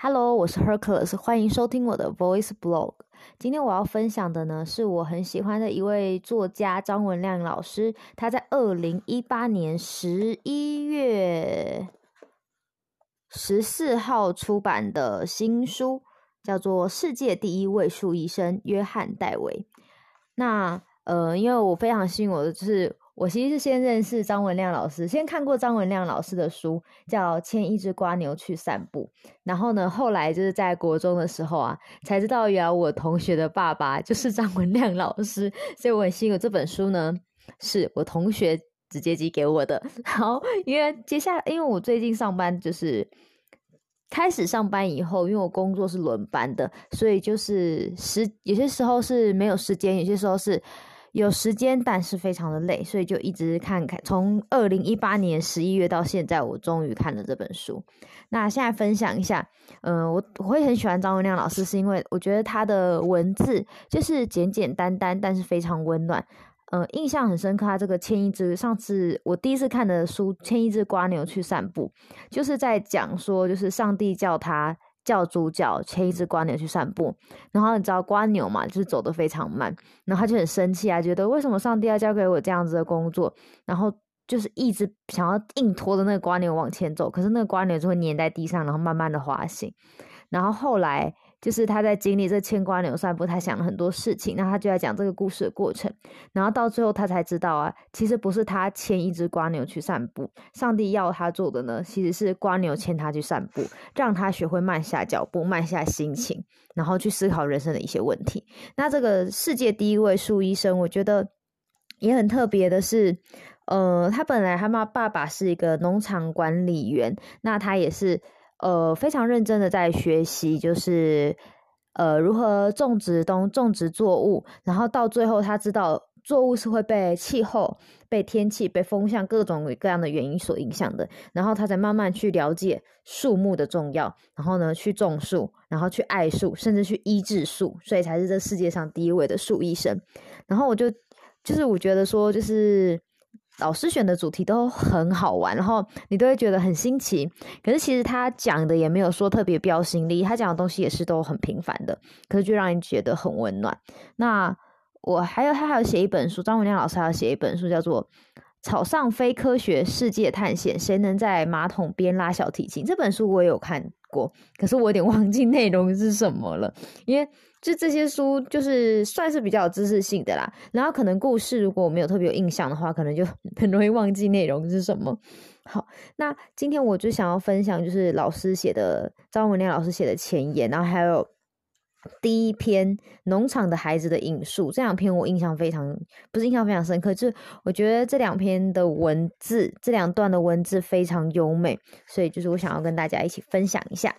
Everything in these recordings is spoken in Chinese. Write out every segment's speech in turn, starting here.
Hello，我是 Hercules，欢迎收听我的 Voice Blog。今天我要分享的呢，是我很喜欢的一位作家张文亮老师，他在二零一八年十一月十四号出版的新书，叫做《世界第一位数医生约翰戴维》。那呃，因为我非常幸运，我的就是我其实是先认识张文亮老师，先看过张文亮老师的书，叫《牵一只瓜牛去散步》。然后呢，后来就是在国中的时候啊，才知道原来我同学的爸爸就是张文亮老师，所以我很幸运，这本书呢是我同学直接寄给我的。好，因为接下来，因为我最近上班就是开始上班以后，因为我工作是轮班的，所以就是时有些时候是没有时间，有些时候是。有时间，但是非常的累，所以就一直看看。从二零一八年十一月到现在，我终于看了这本书。那现在分享一下，嗯，我我会很喜欢张文亮老师，是因为我觉得他的文字就是简简单单，但是非常温暖。嗯，印象很深刻。他这个牵一只，上次我第一次看的书《牵一只瓜牛去散步》，就是在讲说，就是上帝叫他。叫主角牵一只瓜牛去散步，然后你知道瓜牛嘛，就是走得非常慢，然后他就很生气啊，觉得为什么上帝要交给我这样子的工作，然后就是一直想要硬拖着那个瓜牛往前走，可是那个瓜牛就会粘在地上，然后慢慢的滑行，然后后来。就是他在经历这牵瓜牛散步，他想了很多事情，那他就在讲这个故事的过程，然后到最后他才知道啊，其实不是他牵一只瓜牛去散步，上帝要他做的呢，其实是瓜牛牵他去散步，让他学会慢下脚步，慢下心情，然后去思考人生的一些问题。那这个世界第一位树医生，我觉得也很特别的是，呃，他本来他妈爸爸是一个农场管理员，那他也是。呃，非常认真的在学习，就是呃如何种植东种植作物，然后到最后他知道作物是会被气候、被天气、被风向各种各样的原因所影响的，然后他才慢慢去了解树木的重要，然后呢去种树，然后去爱树，甚至去医治树，所以才是这世界上第一位的树医生。然后我就就是我觉得说就是。老师选的主题都很好玩，然后你都会觉得很新奇。可是其实他讲的也没有说特别标新立异，他讲的东西也是都很平凡的，可是就让你觉得很温暖。那我还有他还有写一本书，张文亮老师还有写一本书，叫做《草上非科学世界探险：谁能在马桶边拉小提琴》。这本书我也有看过，可是我有点 忘记内容是什么了，因为。就这些书，就是算是比较有知识性的啦。然后可能故事如果我没有特别有印象的话，可能就 很容易忘记内容是什么。好，那今天我就想要分享，就是老师写的张文亮老师写的前言，然后还有第一篇《农场的孩子》的引述，这两篇我印象非常不是印象非常深刻，就是我觉得这两篇的文字，这两段的文字非常优美，所以就是我想要跟大家一起分享一下。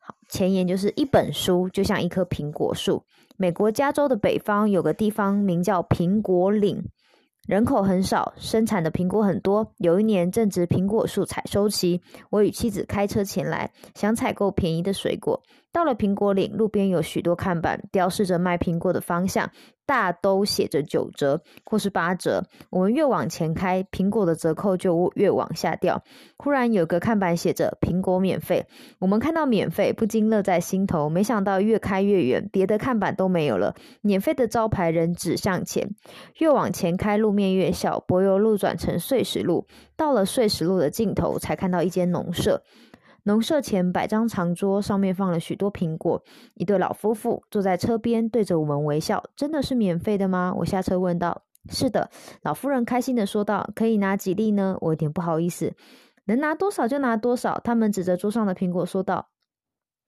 好前言就是一本书，就像一棵苹果树。美国加州的北方有个地方名叫苹果岭，人口很少，生产的苹果很多。有一年正值苹果树采收期，我与妻子开车前来，想采购便宜的水果。到了苹果岭，路边有许多看板，标示着卖苹果的方向。大都写着九折或是八折，我们越往前开，苹果的折扣就越往下掉。忽然有个看板写着“苹果免费”，我们看到“免费”，不禁乐在心头。没想到越开越远，别的看板都没有了，免费的招牌仍指向前。越往前开，路面越小，柏油路转成碎石路，到了碎石路的尽头，才看到一间农舍。农舍前摆张长桌，上面放了许多苹果。一对老夫妇坐在车边，对着我们微笑。真的是免费的吗？我下车问道。是的，老夫人开心的说道。可以拿几粒呢？我有点不好意思。能拿多少就拿多少。他们指着桌上的苹果说道。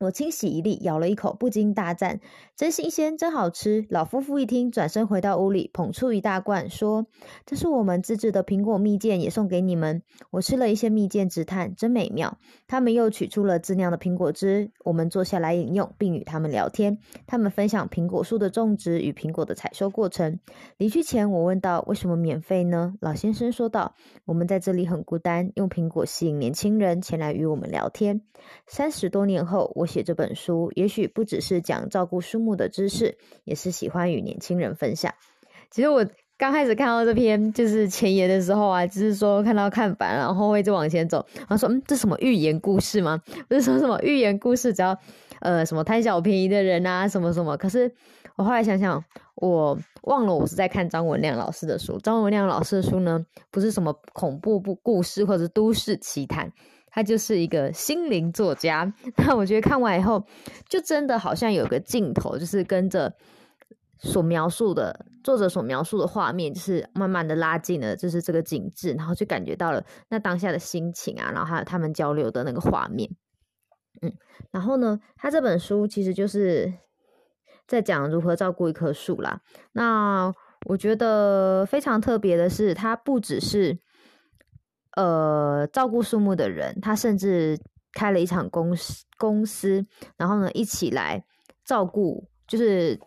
我清洗一粒，咬了一口，不禁大赞：“真新鲜，真好吃！”老夫妇一听，转身回到屋里，捧出一大罐，说：“这是我们自制的苹果蜜饯，也送给你们。”我吃了一些蜜饯，直叹：“真美妙。”他们又取出了自酿的苹果汁，我们坐下来饮用，并与他们聊天。他们分享苹果树的种植与苹果的采收过程。离去前，我问道：“为什么免费呢？”老先生说道：“我们在这里很孤单，用苹果吸引年轻人前来与我们聊天。”三十多年后，我。写这本书，也许不只是讲照顾树木的知识，也是喜欢与年轻人分享。其实我刚开始看到这篇就是前言的时候啊，就是说看到看板，然后会就往前走，然后说嗯，这什么寓言故事吗？不是说什么寓言故事，只要呃什么贪小便宜的人啊，什么什么。可是我后来想想，我忘了我是在看张文亮老师的书。张文亮老师的书呢，不是什么恐怖不故事或者都市奇谈，他就是一个心灵作家。那我觉得看完以后，就真的好像有个镜头，就是跟着。所描述的作者所描述的画面，就是慢慢的拉近了，就是这个景致，然后就感觉到了那当下的心情啊，然后还有他们交流的那个画面，嗯，然后呢，他这本书其实就是在讲如何照顾一棵树啦。那我觉得非常特别的是，它不只是呃照顾树木的人，他甚至开了一场公司公司，然后呢一起来照顾，就是。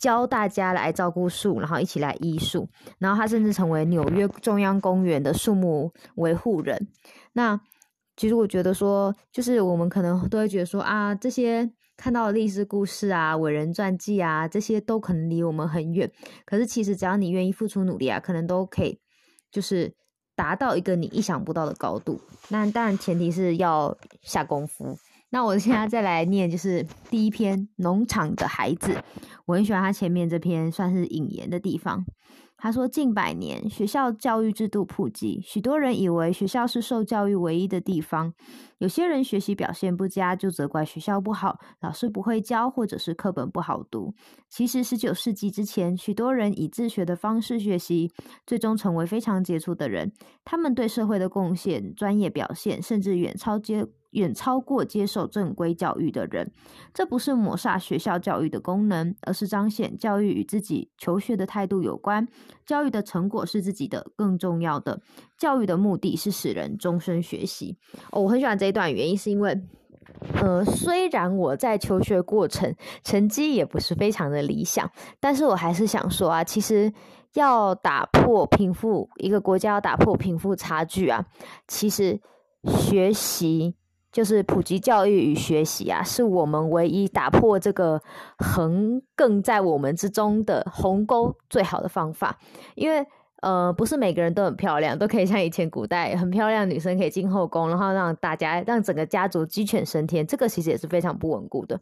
教大家来照顾树，然后一起来医树，然后他甚至成为纽约中央公园的树木维护人。那其实我觉得说，就是我们可能都会觉得说啊，这些看到的历史故事啊、伟人传记啊，这些都可能离我们很远。可是其实只要你愿意付出努力啊，可能都可以，就是达到一个你意想不到的高度。那当然前提是要下功夫。那我现在再来念，就是第一篇《农场的孩子》，我很喜欢他前面这篇算是引言的地方。他说：近百年，学校教育制度普及，许多人以为学校是受教育唯一的地方。有些人学习表现不佳，就责怪学校不好，老师不会教，或者是课本不好读。其实，十九世纪之前，许多人以自学的方式学习，最终成为非常杰出的人。他们对社会的贡献、专业表现，甚至远超接。远超过接受正规教育的人，这不是抹杀学校教育的功能，而是彰显教育与自己求学的态度有关。教育的成果是自己的，更重要的，教育的目的是使人终身学习。哦，我很喜欢这一段，原因是因为，呃，虽然我在求学过程成绩也不是非常的理想，但是我还是想说啊，其实要打破贫富，一个国家要打破贫富差距啊，其实学习。就是普及教育与学习啊，是我们唯一打破这个横亘在我们之中的鸿沟最好的方法。因为呃，不是每个人都很漂亮，都可以像以前古代很漂亮女生可以进后宫，然后让大家让整个家族鸡犬升天。这个其实也是非常不稳固的。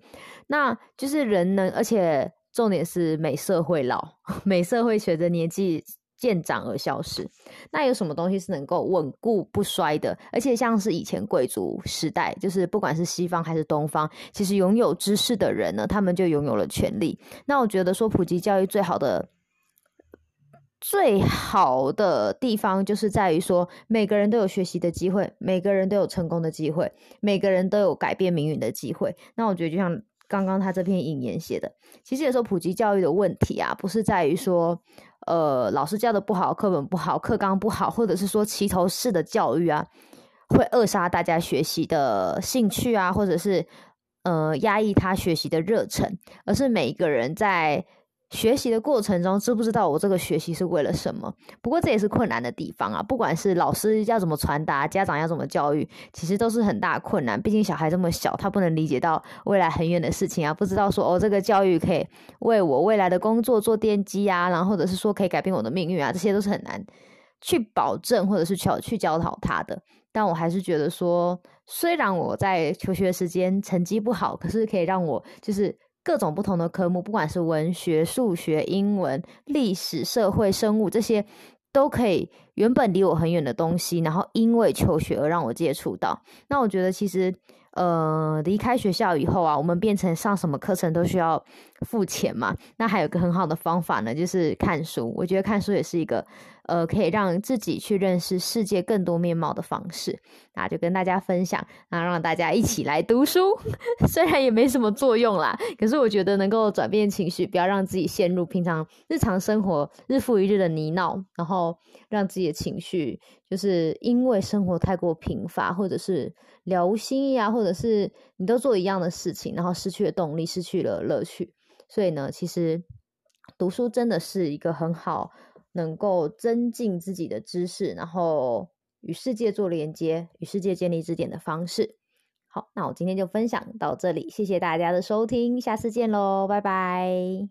那就是人能，而且重点是美色会老，美色会随着年纪。渐长而消失，那有什么东西是能够稳固不衰的？而且像是以前贵族时代，就是不管是西方还是东方，其实拥有知识的人呢，他们就拥有了权利。那我觉得说普及教育最好的、最好的地方，就是在于说每个人都有学习的机会，每个人都有成功的机会，每个人都有改变命运的机会。那我觉得就像刚刚他这篇引言写的，其实有时候普及教育的问题啊，不是在于说。呃，老师教的不好，课本不好，课纲不好，或者是说齐头式的教育啊，会扼杀大家学习的兴趣啊，或者是呃压抑他学习的热忱，而是每一个人在。学习的过程中，知不知道我这个学习是为了什么？不过这也是困难的地方啊！不管是老师要怎么传达，家长要怎么教育，其实都是很大困难。毕竟小孩这么小，他不能理解到未来很远的事情啊，不知道说哦，这个教育可以为我未来的工作做奠基啊，然后或者是说可以改变我的命运啊，这些都是很难去保证或者是去去教导他的。但我还是觉得说，虽然我在求学时间成绩不好，可是可以让我就是。各种不同的科目，不管是文学、数学、英文、历史、社会、生物这些，都可以原本离我很远的东西，然后因为求学而让我接触到。那我觉得其实。呃，离开学校以后啊，我们变成上什么课程都需要付钱嘛。那还有个很好的方法呢，就是看书。我觉得看书也是一个呃，可以让自己去认识世界更多面貌的方式。那就跟大家分享，那让大家一起来读书。虽然也没什么作用啦，可是我觉得能够转变情绪，不要让自己陷入平常日常生活日复一日的泥淖，然后让自己的情绪就是因为生活太过贫乏，或者是。了无新意啊，或者是你都做一样的事情，然后失去了动力，失去了乐趣。所以呢，其实读书真的是一个很好能够增进自己的知识，然后与世界做连接，与世界建立支点的方式。好，那我今天就分享到这里，谢谢大家的收听，下次见喽，拜拜。